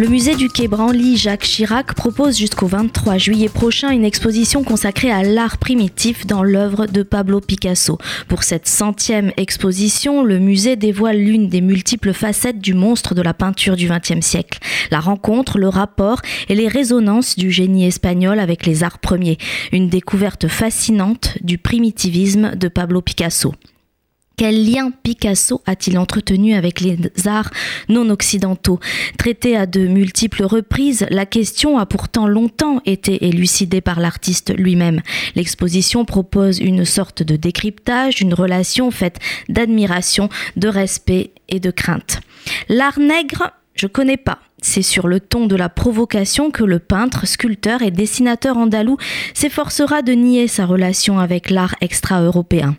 Le musée du Quai Branly Jacques Chirac propose jusqu'au 23 juillet prochain une exposition consacrée à l'art primitif dans l'œuvre de Pablo Picasso. Pour cette centième exposition, le musée dévoile l'une des multiples facettes du monstre de la peinture du XXe siècle. La rencontre, le rapport et les résonances du génie espagnol avec les arts premiers. Une découverte fascinante du primitivisme de Pablo Picasso. Quel lien Picasso a-t-il entretenu avec les arts non occidentaux Traité à de multiples reprises, la question a pourtant longtemps été élucidée par l'artiste lui-même. L'exposition propose une sorte de décryptage, une relation faite d'admiration, de respect et de crainte. L'art nègre, je connais pas. C'est sur le ton de la provocation que le peintre, sculpteur et dessinateur andalou s'efforcera de nier sa relation avec l'art extra-européen.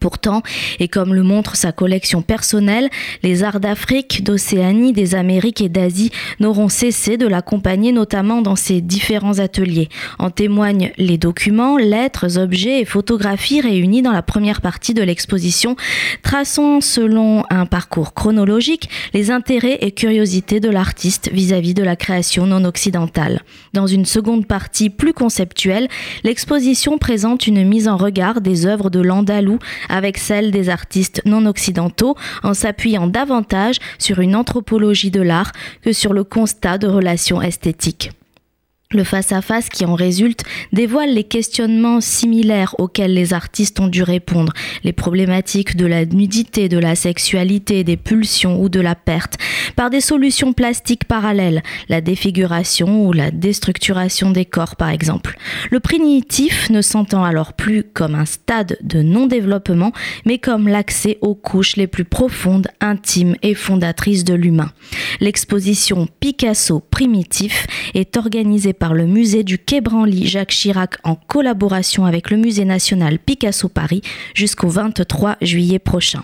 Pourtant, et comme le montre sa collection personnelle, les arts d'Afrique, d'Océanie, des Amériques et d'Asie n'auront cessé de l'accompagner notamment dans ses différents ateliers. En témoignent les documents, lettres, objets et photographies réunis dans la première partie de l'exposition, traçant selon un parcours chronologique les intérêts et curiosités de l'artiste vis-à-vis de la création non occidentale. Dans une seconde partie plus conceptuelle, l'exposition présente une mise en regard des œuvres de l'Andalou avec celle des artistes non occidentaux en s'appuyant davantage sur une anthropologie de l'art que sur le constat de relations esthétiques. Le face-à-face qui en résulte dévoile les questionnements similaires auxquels les artistes ont dû répondre, les problématiques de la nudité, de la sexualité, des pulsions ou de la perte, par des solutions plastiques parallèles, la défiguration ou la déstructuration des corps par exemple. Le primitif ne s'entend alors plus comme un stade de non-développement, mais comme l'accès aux couches les plus profondes, intimes et fondatrices de l'humain. L'exposition Picasso primitif est organisée par le musée du Quai Branly Jacques Chirac en collaboration avec le musée national Picasso Paris jusqu'au 23 juillet prochain.